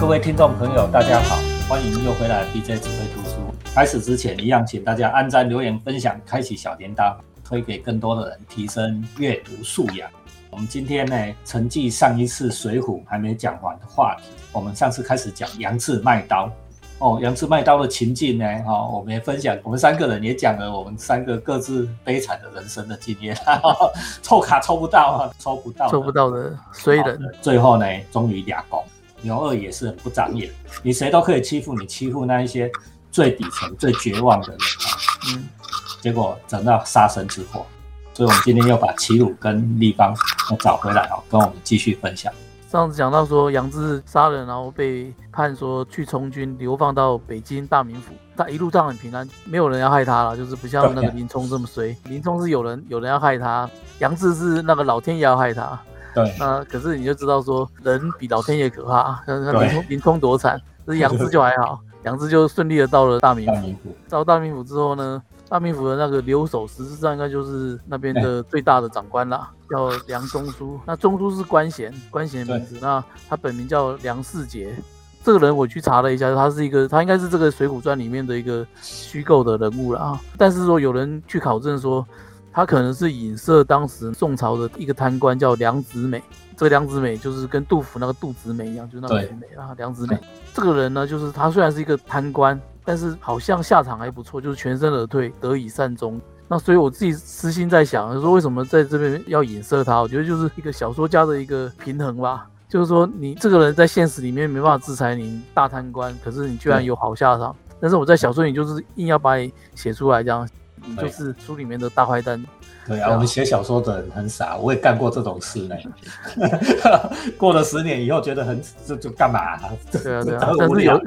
各位听众朋友，大家好，欢迎又回来 BJ 指挥读书。开始之前，一样请大家按赞、留言、分享、开启小铃铛，推给更多的人，提升阅读素养。我们今天呢，承继上一次《水浒》还没讲完的话题，我们上次开始讲杨志卖刀。哦，杨志卖刀的情境呢，哈，我们也分享，我们三个人也讲了我们三个各自悲惨的人生的经验。抽卡抽不到啊，抽不到，抽不到的衰人。最后呢，终于俩攻。牛二也是很不长眼，你谁都可以欺负你，欺负那一些最底层、最绝望的人啊。嗯，结果整到杀身之祸。所以，我们今天又把齐鲁跟立方又找回来哦，跟我们继续分享。上次讲到说，杨志杀人，然后被判说去从军，流放到北京大名府。他一路上很平安，没有人要害他了，就是不像那个林冲这么衰。林冲是有人有人要害他，杨志是那个老天爷要害他。对，那可是你就知道说，人比老天爷可怕。林冲林冲多惨，这杨志就还好，杨志就顺利的到了大名府。到大名府之后呢？大名府的那个留守，实质上应该就是那边的最大的长官啦，叫梁中书。那中书是官衔，官衔的名字。那他本名叫梁世杰。这个人我去查了一下，他是一个，他应该是这个《水浒传》里面的一个虚构的人物了啊。但是说有人去考证说，他可能是影射当时宋朝的一个贪官叫梁子美。这个梁子美就是跟杜甫那个杜子美一样，就是那个美啊，梁子美。这个人呢，就是他虽然是一个贪官。但是好像下场还不错，就是全身而退，得以善终。那所以我自己私心在想，说为什么在这边要影射他？我觉得就是一个小说家的一个平衡吧。就是说你这个人在现实里面没办法制裁你大贪官，可是你居然有好下场。但是我在小说里就是硬要把你写出来，这样你就是书里面的大坏蛋。对啊，我们写小说的人很傻，我也干过这种事呢。过了十年以后，觉得很这就干嘛？对啊对啊，但是有，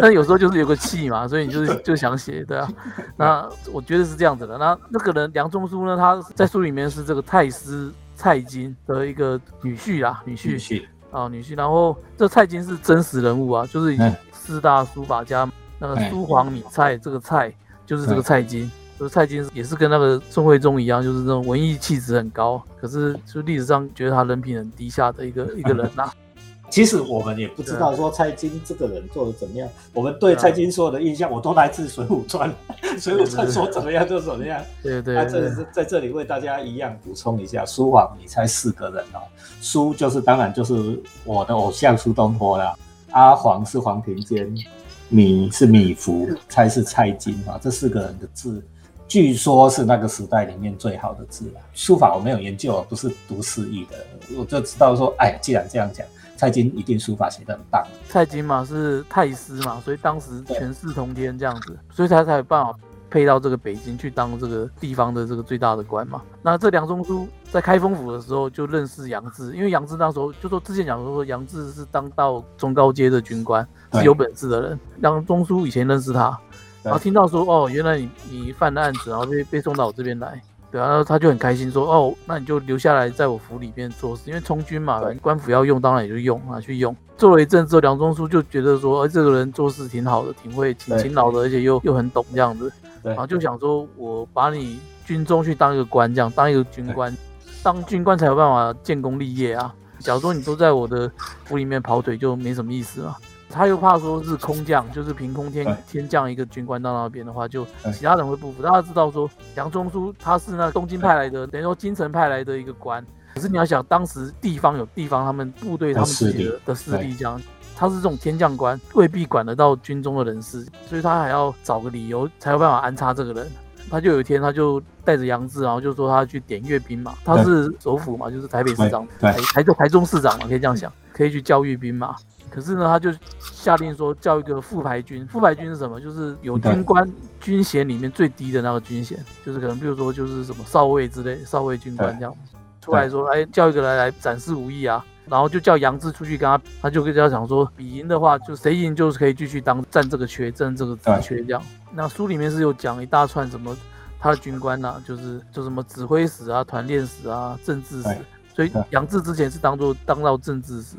但是有时候就是有个气嘛，所以你就是就想写，对啊。那我觉得是这样子的。那那个人梁中书呢，他在书里面是这个太师蔡京的一个女婿啦，女婿婿啊女婿。然后这蔡京是真实人物啊，就是以四大书法家那个苏黄米蔡这个蔡就是这个蔡京。就是蔡京也是跟那个宋徽宗一样，就是这种文艺气质很高，可是就历史上觉得他人品很低下的一个一个人呐。其实我们也不知道说蔡京这个人做的怎么样，我们对蔡京所有的印象，我都来自《水浒传》，《水浒传》说怎么样就怎么样。对对。那这是在这里为大家一样补充一下，苏黄你猜四个人哦，苏就是当然就是我的偶像苏东坡了，阿黄是黄庭坚，米是米芾，蔡是蔡京啊，这四个人的字。据说是那个时代里面最好的字了。书法我没有研究，不是读诗意的，我就知道说，哎，既然这样讲，蔡京一定书法写得很棒。蔡京嘛是太师嘛，所以当时权势通天这样子，所以他才有办法配到这个北京去当这个地方的这个最大的官嘛。那这梁中书在开封府的时候就认识杨志，因为杨志那时候就说之前讲说杨志是当到中高阶的军官，是有本事的人。梁中书以前认识他。然后听到说哦，原来你你犯了案子，然后被被送到我这边来，对啊，然后他就很开心说哦，那你就留下来在我府里面做事，因为充军嘛，官府要用，当然也就用啊，去用。做了一阵之后，梁中书就觉得说，哎，这个人做事挺好的，挺会，挺勤劳的，而且又又很懂这样子，然后就想说，我把你军中去当一个官，这样当一个军官，当军官才有办法建功立业啊。假如说你都在我的府里面跑腿，就没什么意思了。他又怕说是空降，就是凭空天天降一个军官到那边的话，就其他人会不服。大家知道说杨中书他是那东京派来的，等于说京城派来的一个官。可是你要想，当时地方有地方他们部队他们自己的的势力，这样他是这种天降官，未必管得到军中的人事，所以他还要找个理由才有办法安插这个人。他就有一天他就带着杨志，然后就说他去点阅兵嘛，他是首府嘛，就是台北市长，台台中台中市长嘛，可以这样想，可以去教阅兵嘛。可是呢，他就下令说叫一个副排军。副排军是什么？就是有军官军衔里面最低的那个军衔，就是可能比如说就是什么少尉之类，少尉军官这样出来说，哎，叫一个来来展示武艺啊。然后就叫杨志出去跟他，他就跟他讲说，比赢的话，就谁赢就是可以继续当占这个缺，占这个职缺这样。那书里面是有讲一大串什么他的军官呐，就是就什么指挥使啊、团练使啊、政治使。所以杨志之前是当做当到政治使。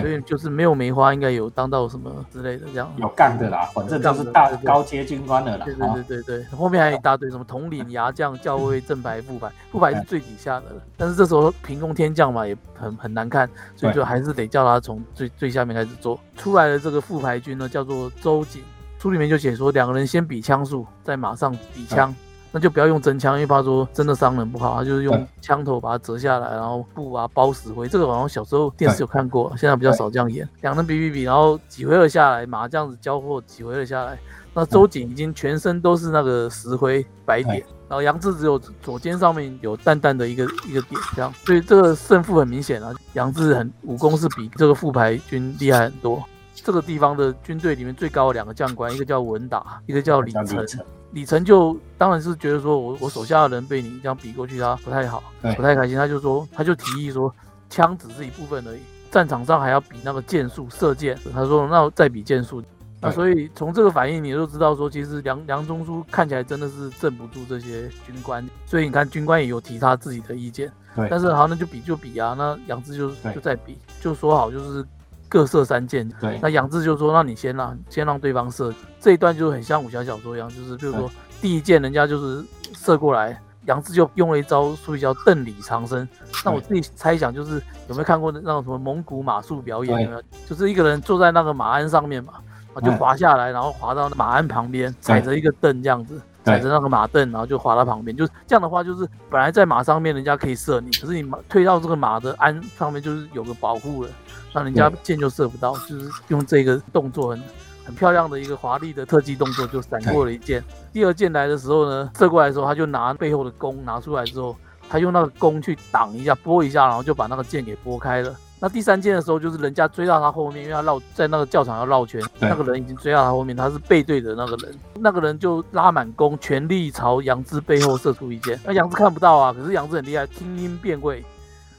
对所以就是没有梅花，应该有当到什么之类的这样。有干的啦，反正就是大高阶军官的啦。对对对对对，后面还有一大堆什么统领、牙将、校尉、正牌、副牌，副牌是最底下的了。但是这时候凭空天降嘛，也很很难看，所以就还是得叫他从最最下面开始做。出来的这个副牌军呢，叫做周瑾。书里面就写说，两个人先比枪术，再马上比枪，那就不要用真枪，因为怕说真的伤人不好，他就是用枪头把它折下来，然后布啊包死灰。这个好像小时候电视有看过，现在比较少这样演。两人比比比，然后几回合下来，马这样子交货，几回合下来，那周瑾已经全身都是那个石灰白点，然后杨志只有左肩上面有淡淡的一个一个点，这样，所以这个胜负很明显啊。杨志很武功是比这个副牌军厉害很多。这个地方的军队里面最高的两个将官，一个叫文达，一个叫李成。李成就当然是觉得说我我手下的人被你这样比过去，他不太好，不太开心。他就说，他就提议说，枪只是一部分而已，战场上还要比那个箭术，射箭。他说，那再比箭术。那所以从这个反应，你就知道说，其实梁梁中书看起来真的是镇不住这些军官。所以你看，军官也有提他自己的意见。但是好，那就比就比啊。那杨志就就在比，就说好就是。各射三箭，对。那杨志就说：“那你先让，先让对方射。”这一段就很像武侠小说一样，就是比如说第一箭人家就是射过来，杨志就用了一招术语叫“邓里长生”。那我自己猜想就是有没有看过那种什么蒙古马术表演？有没有？就是一个人坐在那个马鞍上面嘛，就滑下来，然后滑到马鞍旁边，踩着一个凳这样子，踩着那个马凳，然后就滑到旁边。就是这样的话，就是本来在马上面人家可以射你，可是你马推到这个马的鞍上面，就是有个保护了。让人家箭就射不到，就是用这个动作很很漂亮的一个华丽的特技动作就闪过了一箭。第二箭来的时候呢，射过来的时候他就拿背后的弓拿出来之后，他用那个弓去挡一下，拨一下，然后就把那个箭给拨开了。那第三箭的时候，就是人家追到他后面，因为他绕在那个教场要绕圈，那个人已经追到他后面，他是背对着那个人，那个人就拉满弓，全力朝杨志背后射出一箭。那杨志看不到啊，可是杨志很厉害，听音辨位。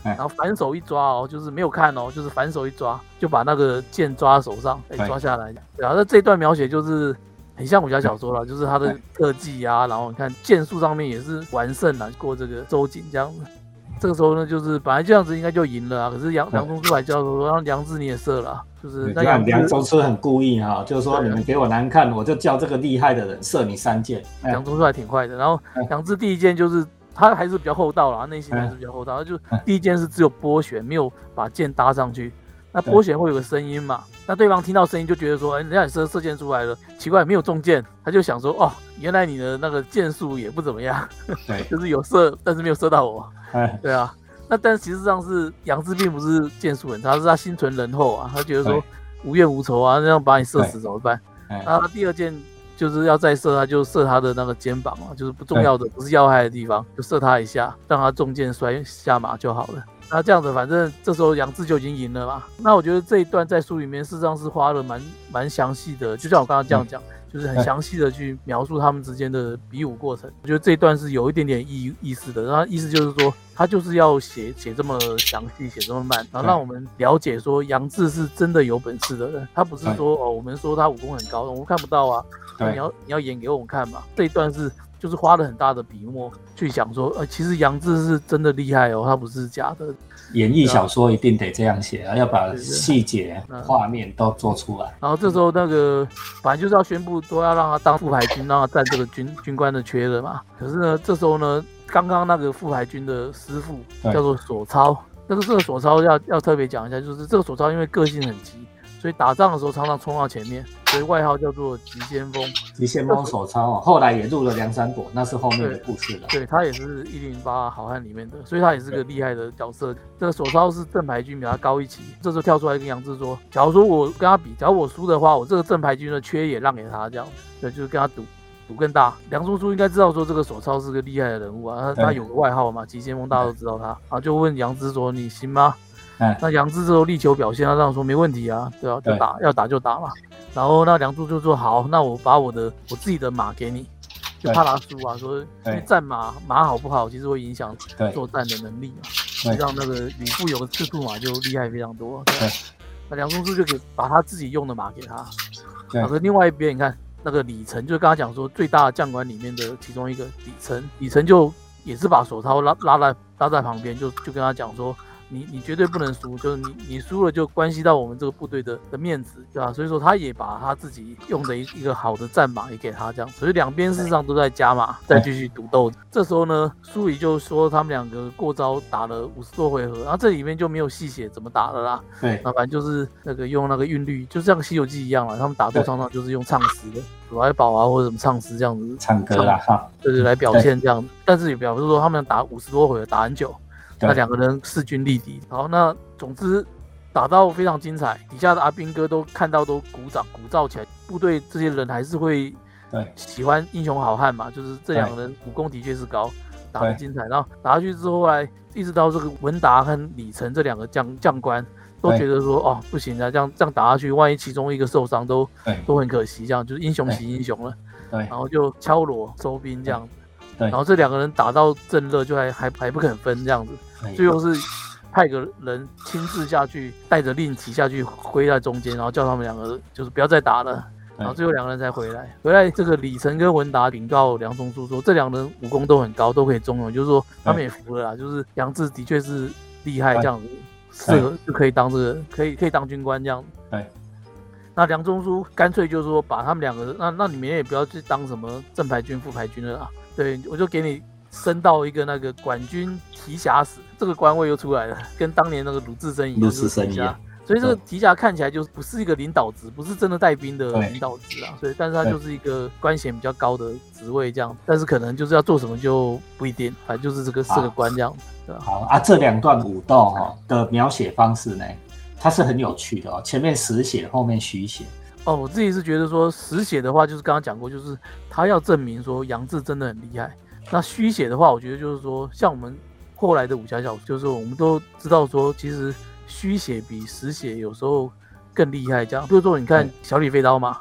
然后反手一抓哦，就是没有看哦，就是反手一抓，就把那个箭抓在手上，哎，抓下来。然后那这段描写就是很像武侠小说了，就是他的特技啊，然后你看剑术上面也是完胜了，过这个周瑾这样子。这个时候呢，就是本来这样子应该就赢了啊，可是杨梁中书还叫说让杨志你也射了，就是那梁梁中书很故意哈，就是说你们给我难看，我就叫这个厉害的人射你三箭。梁中书还挺快的，然后杨志第一箭就是。他还是比较厚道啦，内心还是比较厚道。他就第一箭是只有拨弦，没有把箭搭上去。那拨弦会有个声音嘛？那对方听到声音就觉得说，哎，人家射射箭出来了，奇怪，没有中箭。他就想说，哦，原来你的那个箭术也不怎么样，就是有射，但是没有射到我。哎，对啊。那但实际上是杨志并不是箭术很差，是他心存仁厚啊，他觉得说无怨无仇啊，那样把你射死怎么办？那他，第二箭。就是要再射他，就射他的那个肩膀啊，就是不重要的，不是要害的地方，就射他一下，让他中箭摔下马就好了。那这样子，反正这时候杨志就已经赢了嘛。那我觉得这一段在书里面事实上是花了蛮蛮详细的，就像我刚刚这样讲。就是很详细的去描述他们之间的比武过程，我觉得这一段是有一点点意意思的。然后意思就是说，他就是要写写这么详细，写这么慢，然后让我们了解说杨志是真的有本事的人。他不是说哦，我们说他武功很高，我们看不到啊。你要你要演给我们看嘛。这一段是就是花了很大的笔墨去想说，呃，其实杨志是真的厉害哦，他不是假的。演绎小说一定得这样写啊，要把细节、画面都做出来。然后这时候那个反正就是要宣布都要让他当副牌军，让他占这个军军官的缺的嘛。可是呢，这时候呢，刚刚那个副牌军的师傅叫做索超，那个这个索超要要特别讲一下，就是这个索超因为个性很急。所以打仗的时候常常冲到前面，所以外号叫做急先锋。急先锋手抄啊，后来也入了梁山伯，那是后面的故事了。对他也是一零八好汉里面的，所以他也是个厉害的角色。这个手抄是正牌军比他高一级，这时候跳出来跟杨志说：“假如说我跟他比，假如我输的话，我这个正牌军的缺也让给他，这样对，就是跟他赌赌更大。”梁叔叔应该知道说这个手抄是个厉害的人物啊，他他有个外号嘛，急先锋，大家都知道他啊，就问杨志说：“你行吗？”那杨志之后力求表现，他这样说没问题啊，对啊，就打，要打就打嘛。然后那梁祝就说好，那我把我的我自己的马给你，就怕他输啊，说因为战马马好不好，其实会影响作战的能力嘛。让那个吕布有个赤兔马就厉害非常多。对，那梁中书就给把他自己用的马给他。对，可另外一边你看那个李成，就刚刚讲说最大的将官里面的其中一个李成，李成就也是把手抄拉拉在拉在旁边，就就跟他讲说。你你绝对不能输，就是你你输了就关系到我们这个部队的的面子，对吧？所以说他也把他自己用的一一个好的战马也给他这样，所以两边事实上都在加码，再继续赌斗。这时候呢，苏里就说他们两个过招打了五十多回合，然后这里面就没有细写怎么打的啦。对，那反正就是那个用那个韵律，就像《西游记》一样了，他们打斗常常就是用唱诗的，鼠来宝啊或者什么唱诗这样子唱歌啦哈，对对，来表现这样子。但是也表示说他们打五十多回合，打很久。那两个人势均力敌，好，那总之打到非常精彩，底下的阿兵哥都看到都鼓掌鼓噪起来，部队这些人还是会对。喜欢英雄好汉嘛，就是这两个人武功的确是高，打得精彩，然后打下去之后来，一直到这个文达和李成这两个将将官都觉得说哦不行啊，这样这样打下去，万一其中一个受伤都都很可惜，这样就是英雄惜英雄了，对，然后就敲锣收兵这样。子。对，然后这两个人打到正热，就还还还不肯分这样子，最后是派个人亲自下去，带着令旗下去挥在中间，然后叫他们两个就是不要再打了，然后最后两个人才回来。回来这个李晨跟文达禀告梁中书说，这两人武功都很高，都可以中用，就是说他们也服了啦，就是杨志的确是厉害，这样子适合就可以当这个可以可以当军官这样。对，那梁中书干脆就是说把他们两个，那那你们也不要去当什么正牌军、副牌军了啦。对，我就给你升到一个那个管军提辖使，这个官位又出来了，跟当年那个鲁智深一样。鲁智深一样。所以这个提辖看起来就不是一个领导职，不是真的带兵的领导职啊。所以，但是他就是一个官衔比较高的职位这样。但是可能就是要做什么就不一定，反正就是这个四个官这样。好啊，这两段武斗哈的描写方式呢，它是很有趣的哦。前面实写，后面虚写。哦，我自己是觉得说实写的话，就是刚刚讲过，就是他要证明说杨志真的很厉害。那虚写的话，我觉得就是说，像我们后来的武侠小说，就是我们都知道说，其实虚写比实写有时候更厉害。这样，比如说你看小李飞刀嘛，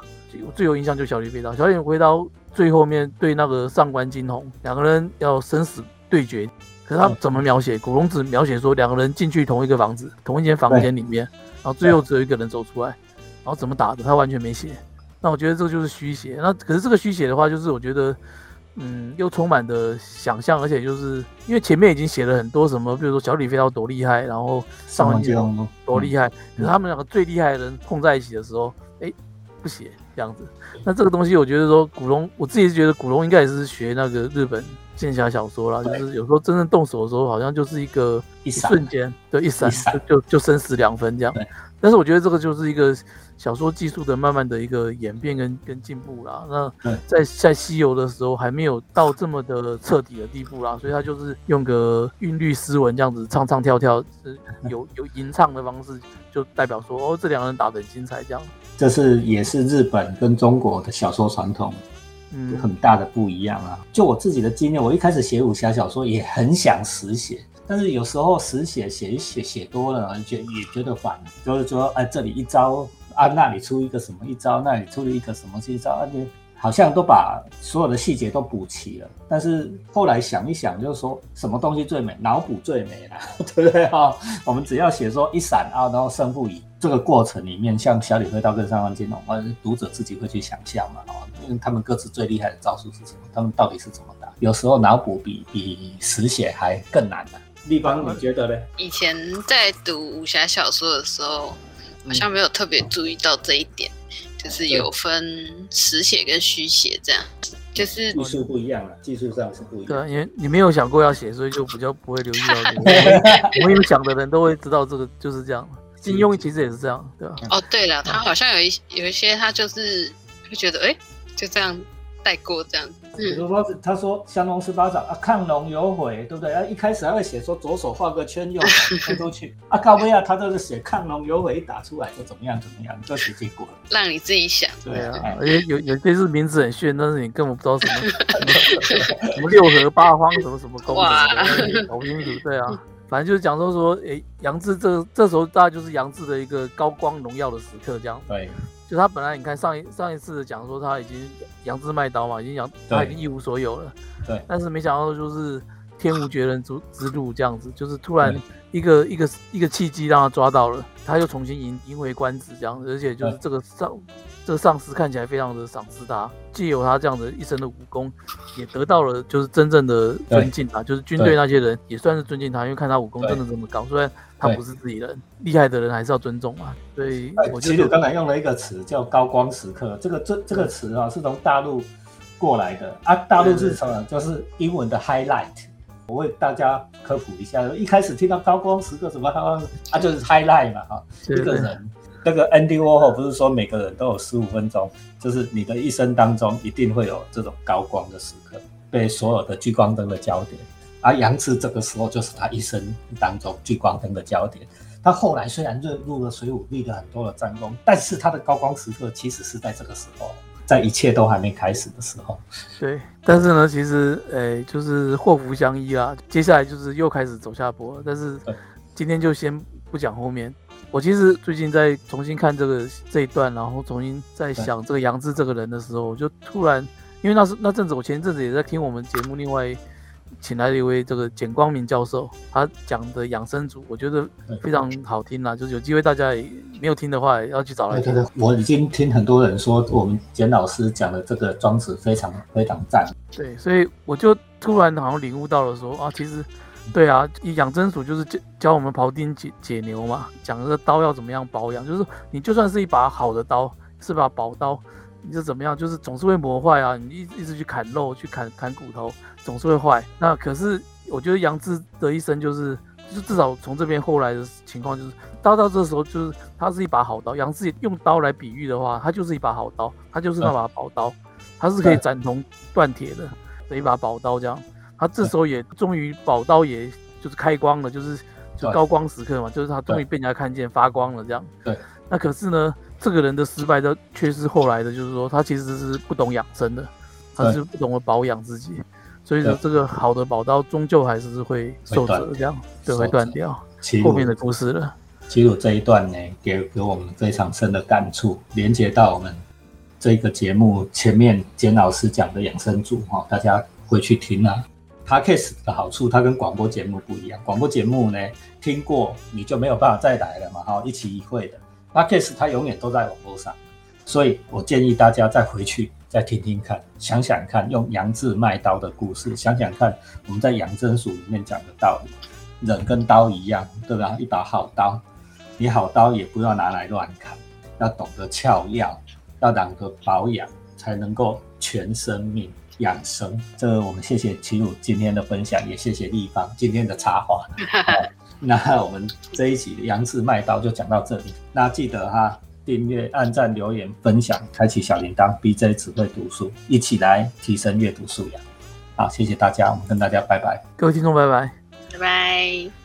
最有印象就小李飞刀。小李飞刀最后面对那个上官金鸿两个人要生死对决，可是他怎么描写？古龙只描写说两个人进去同一个房子，同一间房间里面，然后最后只有一个人走出来。然后怎么打的，他完全没写。那我觉得这个就是虚写。那可是这个虚写的话，就是我觉得，嗯，又充满的想象，而且就是因为前面已经写了很多什么，比如说小李飞刀多厉害，然后上官金鸿多厉害，可是他们两个最厉害的人碰在一起的时候，哎，不写这样子。那这个东西，我觉得说古龙，我自己是觉得古龙应该也是学那个日本剑侠小说啦，就是有时候真正动手的时候，好像就是一个一瞬间，对，一闪就就就生死两分这样。但是我觉得这个就是一个。小说技术的慢慢的一个演变跟跟进步啦，那在在西游的时候还没有到这么的彻底的地步啦，所以他就是用个韵律诗文这样子唱唱跳跳，是 有有吟唱的方式，就代表说哦，这两个人打得很精彩这样。这是也是日本跟中国的小说传统，嗯，很大的不一样啊。就我自己的经验，我一开始写武侠小说也很想实写，但是有时候实写写一写写多了，觉也觉得烦，就是说哎，这里一招。啊，那里出一个什么一招，那里出了一个什么一招，而且好像都把所有的细节都补齐了。但是后来想一想，就是说什么东西最美，脑补最美了，对不对啊？我们只要写说一闪啊，然后胜负已。这个过程里面，像小李飞刀跟上官金龙，啊，读者自己会去想象嘛，哦，因为他们各自最厉害的招数是什么？他们到底是怎么打？有时候脑补比比实写还更难的。立方，你觉得呢？以前在读武侠小说的时候。好像没有特别注意到这一点，就是有分实写跟虚写这样，就是技术不一样啊，技术上是不一样。对，因为你没有想过要写，所以就比较不会留意到这个。我有想的人都会知道这个就是这样。金庸其实也是这样，对吧？哦，对了，他好像有一有一些他就是会觉得，哎，就这样。带过这样子，比如说他说降龙十八掌啊，亢龙有悔，对不对？啊，一开始还会写说左手画个圈，右手推出去啊，高不亚他都是写亢龙有悔，一打出来就怎么样怎么样，就写结果了。让你自己想，对啊，而且有有些是名字很炫，但是你根本不知道什么什么六合八荒什么什么功的，搞不清楚。对啊，反正就是讲说说，哎，杨志这这时候大概就是杨志的一个高光荣耀的时刻，这样。对。就他本来你看上一上一次讲说他已经杨志卖刀嘛，已经杨他已经一无所有了，对。但是没想到就是天无绝人之之路这样子，就是突然一个一个一个契机让他抓到了，他又重新赢赢回官职这样，而且就是这个上这个上司看起来非常的赏识他，借由他这样的一身的武功，也得到了就是真正的尊敬啊，就是军队那些人也算是尊敬他，因为看他武功真的这么高，虽然他不是自己人，厉害的人还是要尊重嘛。所以我其实我刚才用了一个词叫高光时刻，这个这这个词啊是从大陆过来的啊，大陆是什么？就是英文的 highlight。我为大家科普一下，一开始听到高光时刻什么，他就是 highlight 嘛，哈，一个人。那个 Andy Warhol 不是说每个人都有十五分钟，就是你的一生当中一定会有这种高光的时刻，被所有的聚光灯的焦点。而杨志这个时候就是他一生当中聚光灯的焦点。他后来虽然入入了水浒，立了很多的战功，但是他的高光时刻其实是在这个时候，在一切都还没开始的时候。对，但是呢，其实诶，就是祸福相依啊。接下来就是又开始走下坡，但是今天就先不讲后面。我其实最近在重新看这个这一段，然后重新在想这个杨志这个人的时候，我就突然，因为那是那阵子，我前阵子也在听我们节目，另外请来了一位这个简光明教授，他讲的养生组，我觉得非常好听啦，就是有机会大家也没有听的话，要去找来听。我已经听很多人说，我们简老师讲的这个庄子非常非常赞。对，所以我就突然好像领悟到了，说啊，其实。对啊，养真鼠就是教教我们庖丁解解牛嘛，讲这个刀要怎么样保养，就是你就算是一把好的刀，是把宝刀，你是怎么样，就是总是会磨坏啊。你一一直去砍肉，去砍砍骨头，总是会坏。那可是我觉得杨志的一生就是，就是至少从这边后来的情况就是，刀到这时候就是它是一把好刀。杨志用刀来比喻的话，它就是一把好刀，它就是那把宝刀，它是可以斩铜断铁的的一把宝刀这样。他这时候也终于宝刀，也就是开光了，就是就高光时刻嘛，就是他终于被人家看见发光了这样。对。那可是呢，这个人的失败的却是后来的，就是说他其实是不懂养生的，他是不懂得保养自己，所以说这个好的宝刀终究还是会受折，这样就会断掉。后面的故事了。其实这一段呢，给给我们非常深的感触，连接到我们这个节目前面简老师讲的养生组哈，大家回去听啊。Podcast 的好处，它跟广播节目不一样。广播节目呢，听过你就没有办法再来了嘛，哈，一期一会的。Podcast 它永远都在网络上，所以我建议大家再回去再听听看，想想看，用杨志卖刀的故事，想想看我们在杨真术里面讲的道理，人跟刀一样，对吧？一把好刀，你好刀也不要拿来乱砍，要懂得窍药，要懂得保养，才能够全生命。养生，这个我们谢谢齐鲁今天的分享，也谢谢立方今天的插话。那我们这一集杨氏麦刀就讲到这里。那记得哈，订阅、按赞、留言、分享、开启小铃铛，BJ 只会读书，一起来提升阅读素养。好，谢谢大家，我们跟大家拜拜。各位听众，拜拜，拜拜。